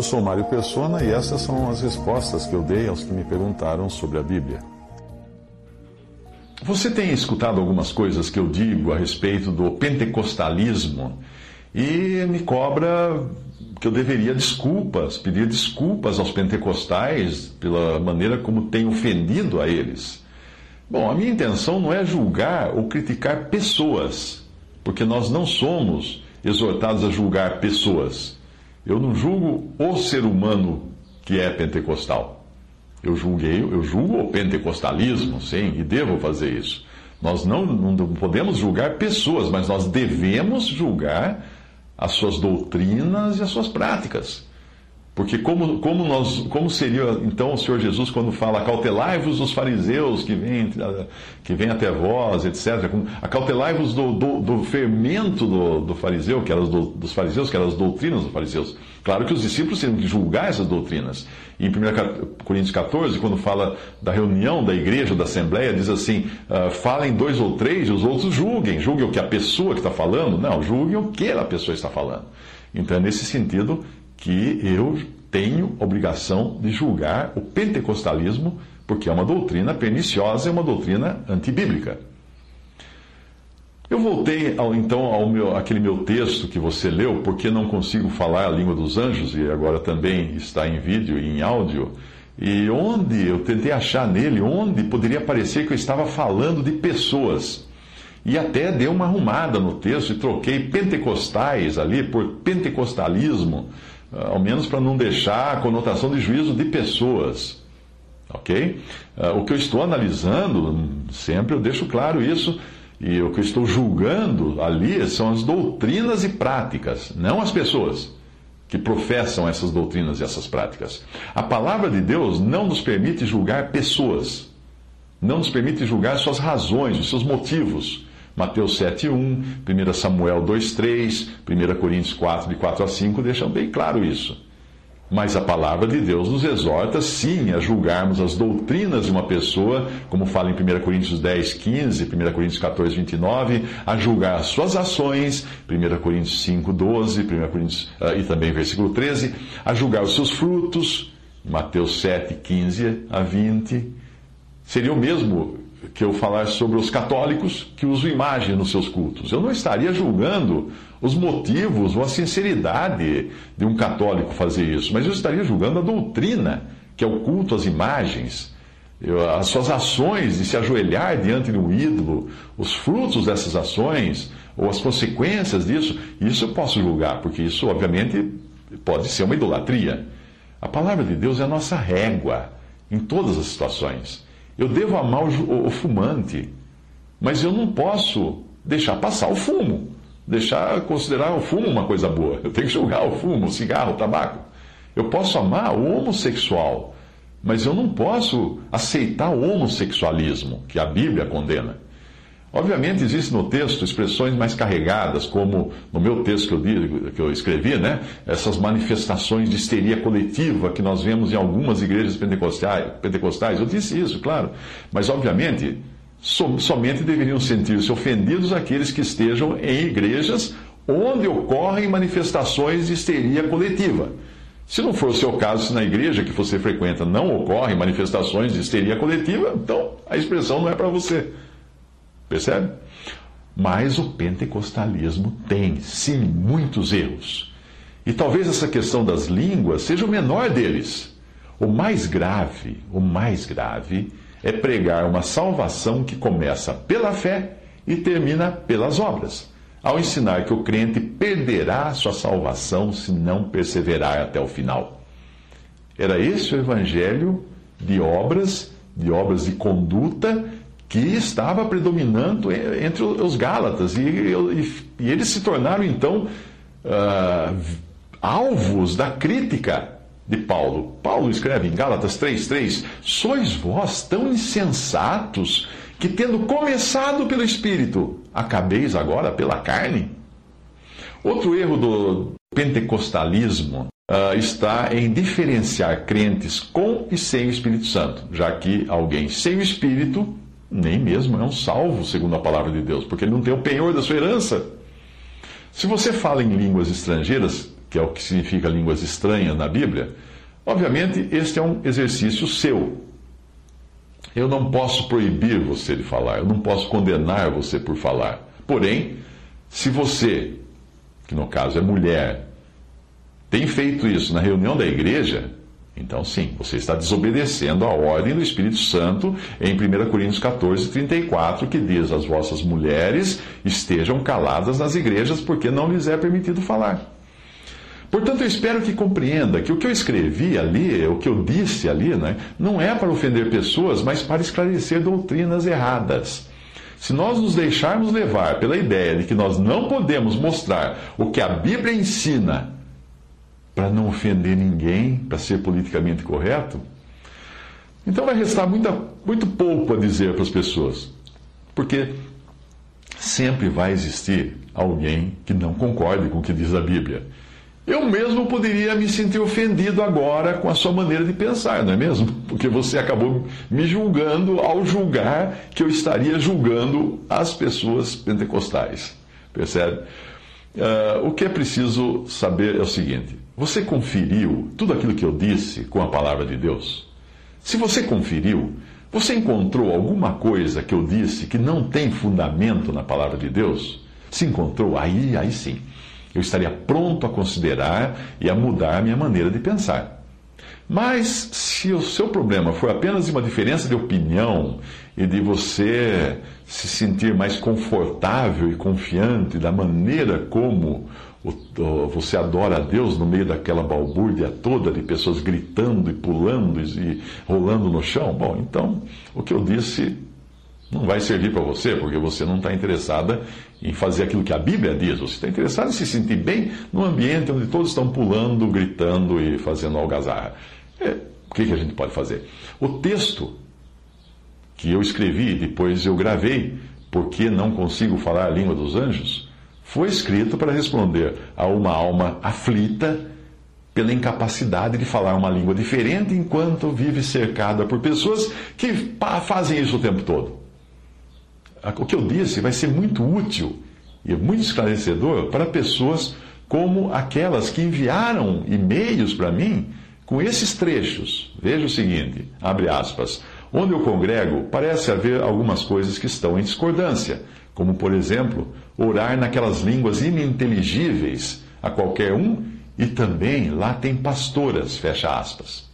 Eu sou Mário Persona e essas são as respostas que eu dei aos que me perguntaram sobre a Bíblia. Você tem escutado algumas coisas que eu digo a respeito do pentecostalismo e me cobra que eu deveria desculpas, pedir desculpas aos pentecostais pela maneira como tenho ofendido a eles. Bom, a minha intenção não é julgar ou criticar pessoas, porque nós não somos exortados a julgar pessoas. Eu não julgo o ser humano que é pentecostal. Eu julguei, eu julgo o pentecostalismo, sim, e devo fazer isso. Nós não, não podemos julgar pessoas, mas nós devemos julgar as suas doutrinas e as suas práticas. Porque como, como, nós, como seria então o Senhor Jesus quando fala acautelai-vos dos fariseus que vêm que vem até vós, etc. Acautelai-vos do, do, do, fermento do, do fariseu, que era do, dos fariseus, que eram as doutrinas dos fariseus. Claro que os discípulos têm que julgar essas doutrinas. E em 1 Coríntios 14, quando fala da reunião da igreja, da assembleia, diz assim: uh, falem dois ou três e os outros julguem. Julguem o que a pessoa que está falando? Não, julguem o que a pessoa está falando. Então é nesse sentido que eu tenho obrigação de julgar o pentecostalismo, porque é uma doutrina perniciosa, é uma doutrina antibíblica. Eu voltei ao, então ao meu, aquele meu texto que você leu, porque não consigo falar a língua dos anjos, e agora também está em vídeo e em áudio, e onde eu tentei achar nele, onde poderia parecer que eu estava falando de pessoas. E até dei uma arrumada no texto e troquei pentecostais ali por pentecostalismo ao menos para não deixar a conotação de juízo de pessoas. Ok? Ah, o que eu estou analisando, sempre eu deixo claro isso, e o que eu estou julgando ali são as doutrinas e práticas, não as pessoas que professam essas doutrinas e essas práticas. A palavra de Deus não nos permite julgar pessoas, não nos permite julgar suas razões, os seus motivos. Mateus 7:1, 1 Samuel 2:3, 1 Coríntios 4 de 4 a 5 deixam bem claro isso. Mas a palavra de Deus nos exorta, sim, a julgarmos as doutrinas de uma pessoa, como fala em 1 Coríntios 10, 15, 1 Coríntios 14, 29, a julgar as suas ações, 1 Coríntios 5, 12, 1 Coríntios, uh, e também versículo 13, a julgar os seus frutos, Mateus 7, 15 a 20. Seria o mesmo que eu falar sobre os católicos que usam imagem nos seus cultos. Eu não estaria julgando os motivos ou a sinceridade de um católico fazer isso, mas eu estaria julgando a doutrina, que é o culto às imagens, as suas ações de se ajoelhar diante de um ídolo, os frutos dessas ações ou as consequências disso. Isso eu posso julgar, porque isso, obviamente, pode ser uma idolatria. A palavra de Deus é a nossa régua em todas as situações. Eu devo amar o, o fumante, mas eu não posso deixar passar o fumo, deixar considerar o fumo uma coisa boa. Eu tenho que julgar o fumo, o cigarro, o tabaco. Eu posso amar o homossexual, mas eu não posso aceitar o homossexualismo, que a Bíblia condena. Obviamente, existem no texto expressões mais carregadas, como no meu texto que eu, que eu escrevi, né? essas manifestações de histeria coletiva que nós vemos em algumas igrejas pentecostais. pentecostais. Eu disse isso, claro. Mas, obviamente, som, somente deveriam sentir-se ofendidos aqueles que estejam em igrejas onde ocorrem manifestações de histeria coletiva. Se não for o seu caso, se na igreja que você frequenta não ocorrem manifestações de histeria coletiva, então a expressão não é para você. Percebe? Mas o pentecostalismo tem, sim, muitos erros. E talvez essa questão das línguas seja o menor deles. O mais grave, o mais grave, é pregar uma salvação que começa pela fé e termina pelas obras, ao ensinar que o crente perderá sua salvação se não perseverar até o final. Era esse o evangelho de obras, de obras de conduta que estava predominando entre os Gálatas. E, e, e eles se tornaram, então, uh, alvos da crítica de Paulo. Paulo escreve em Gálatas 3,3: Sois vós tão insensatos que, tendo começado pelo Espírito, acabeis agora pela carne? Outro erro do pentecostalismo uh, está em diferenciar crentes com e sem o Espírito Santo, já que alguém sem o Espírito nem mesmo é um salvo, segundo a palavra de Deus, porque ele não tem o penhor da sua herança. Se você fala em línguas estrangeiras, que é o que significa línguas estranhas na Bíblia, obviamente este é um exercício seu. Eu não posso proibir você de falar, eu não posso condenar você por falar. Porém, se você, que no caso é mulher, tem feito isso na reunião da igreja, então, sim, você está desobedecendo a ordem do Espírito Santo em 1 Coríntios 14, 34, que diz: As vossas mulheres estejam caladas nas igrejas, porque não lhes é permitido falar. Portanto, eu espero que compreenda que o que eu escrevi ali, o que eu disse ali, né, não é para ofender pessoas, mas para esclarecer doutrinas erradas. Se nós nos deixarmos levar pela ideia de que nós não podemos mostrar o que a Bíblia ensina, para não ofender ninguém, para ser politicamente correto, então vai restar muita, muito pouco a dizer para as pessoas. Porque sempre vai existir alguém que não concorde com o que diz a Bíblia. Eu mesmo poderia me sentir ofendido agora com a sua maneira de pensar, não é mesmo? Porque você acabou me julgando ao julgar que eu estaria julgando as pessoas pentecostais. Percebe? Uh, o que é preciso saber é o seguinte: você conferiu tudo aquilo que eu disse com a palavra de Deus? Se você conferiu, você encontrou alguma coisa que eu disse que não tem fundamento na palavra de Deus? Se encontrou, aí, aí sim, eu estaria pronto a considerar e a mudar a minha maneira de pensar. Mas se o seu problema for apenas uma diferença de opinião e de você se sentir mais confortável e confiante da maneira como você adora a Deus no meio daquela balbúrdia toda de pessoas gritando e pulando e rolando no chão, bom, então o que eu disse não vai servir para você, porque você não está interessada em fazer aquilo que a Bíblia diz. Você está interessado em se sentir bem num ambiente onde todos estão pulando, gritando e fazendo algazarra. É, o que, que a gente pode fazer? O texto que eu escrevi, depois eu gravei, porque não consigo falar a língua dos anjos, foi escrito para responder a uma alma aflita pela incapacidade de falar uma língua diferente enquanto vive cercada por pessoas que fazem isso o tempo todo. O que eu disse vai ser muito útil e muito esclarecedor para pessoas como aquelas que enviaram e-mails para mim com esses trechos. Veja o seguinte, abre aspas. Onde eu congrego, parece haver algumas coisas que estão em discordância, como, por exemplo, orar naquelas línguas ininteligíveis a qualquer um, e também lá tem pastoras, fecha aspas.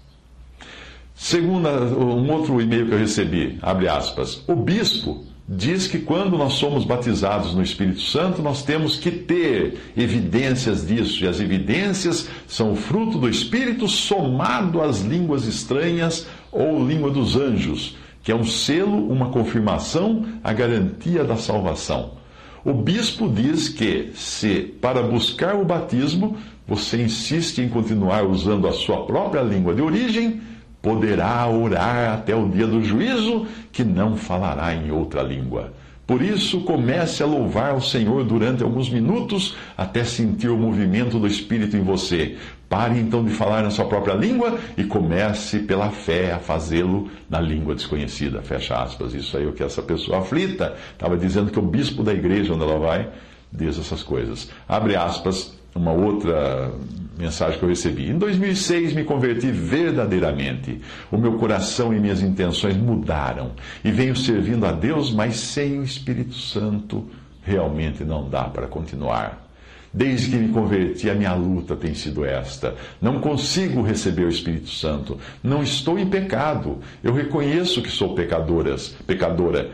Segundo um outro e-mail que eu recebi, abre aspas, o bispo diz que quando nós somos batizados no Espírito Santo, nós temos que ter evidências disso, e as evidências são fruto do Espírito somado às línguas estranhas ou língua dos anjos, que é um selo, uma confirmação, a garantia da salvação. O bispo diz que, se para buscar o batismo você insiste em continuar usando a sua própria língua de origem, poderá orar até o dia do juízo, que não falará em outra língua. Por isso, comece a louvar o Senhor durante alguns minutos até sentir o movimento do Espírito em você. Pare então de falar na sua própria língua e comece pela fé a fazê-lo na língua desconhecida. Fecha aspas. Isso aí é o que essa pessoa aflita estava dizendo que o bispo da igreja onde ela vai diz essas coisas. Abre aspas, uma outra mensagem que eu recebi. Em 2006 me converti verdadeiramente. O meu coração e minhas intenções mudaram e venho servindo a Deus, mas sem o Espírito Santo realmente não dá para continuar. Desde que me converti, a minha luta tem sido esta. Não consigo receber o Espírito Santo. Não estou em pecado. Eu reconheço que sou pecadoras, pecadora.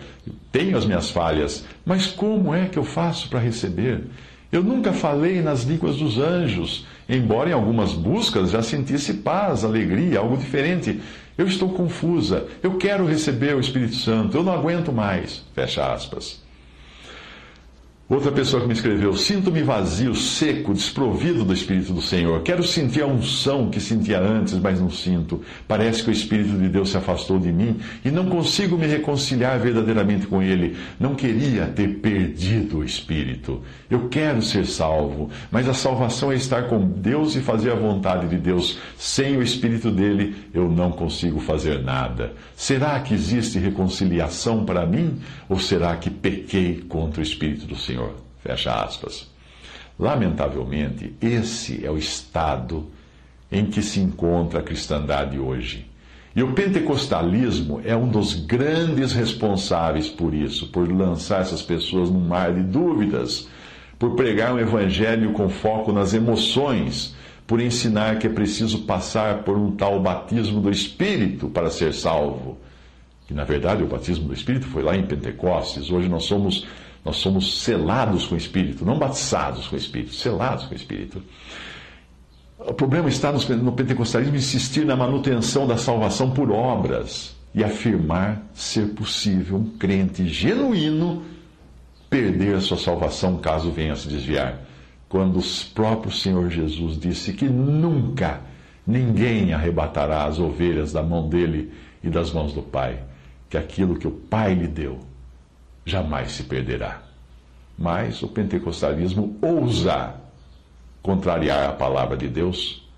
Tenho as minhas falhas. Mas como é que eu faço para receber? Eu nunca falei nas línguas dos anjos, embora em algumas buscas já sentisse paz, alegria, algo diferente. Eu estou confusa. Eu quero receber o Espírito Santo. Eu não aguento mais. Fecha aspas. Outra pessoa que me escreveu: Sinto-me vazio, seco, desprovido do Espírito do Senhor. Quero sentir a unção que sentia antes, mas não sinto. Parece que o Espírito de Deus se afastou de mim e não consigo me reconciliar verdadeiramente com Ele. Não queria ter perdido o Espírito. Eu quero ser salvo, mas a salvação é estar com Deus e fazer a vontade de Deus. Sem o Espírito dele, eu não consigo fazer nada. Será que existe reconciliação para mim? Ou será que pequei contra o Espírito do Senhor? Senhor. Fecha aspas. Lamentavelmente, esse é o estado em que se encontra a cristandade hoje. E o pentecostalismo é um dos grandes responsáveis por isso, por lançar essas pessoas num mar de dúvidas, por pregar um evangelho com foco nas emoções, por ensinar que é preciso passar por um tal batismo do Espírito para ser salvo. Que na verdade o batismo do Espírito foi lá em Pentecostes, hoje nós somos nós somos selados com o Espírito, não batizados com o Espírito, selados com o Espírito. O problema está no pentecostalismo insistir na manutenção da salvação por obras e afirmar ser possível um crente genuíno perder a sua salvação caso venha a se desviar. Quando o próprio Senhor Jesus disse que nunca ninguém arrebatará as ovelhas da mão dele e das mãos do Pai, que aquilo que o Pai lhe deu jamais se perderá. Mas o pentecostalismo ousa contrariar a palavra de Deus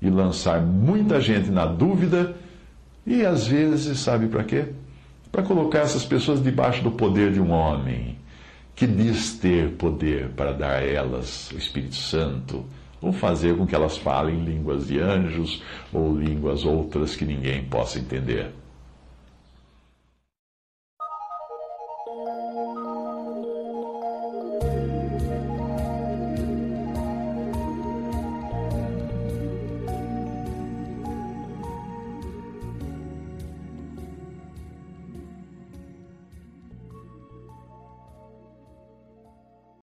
e lançar muita gente na dúvida e às vezes, sabe para quê? Para colocar essas pessoas debaixo do poder de um homem que diz ter poder para dar a elas o Espírito Santo ou fazer com que elas falem línguas de anjos ou línguas outras que ninguém possa entender.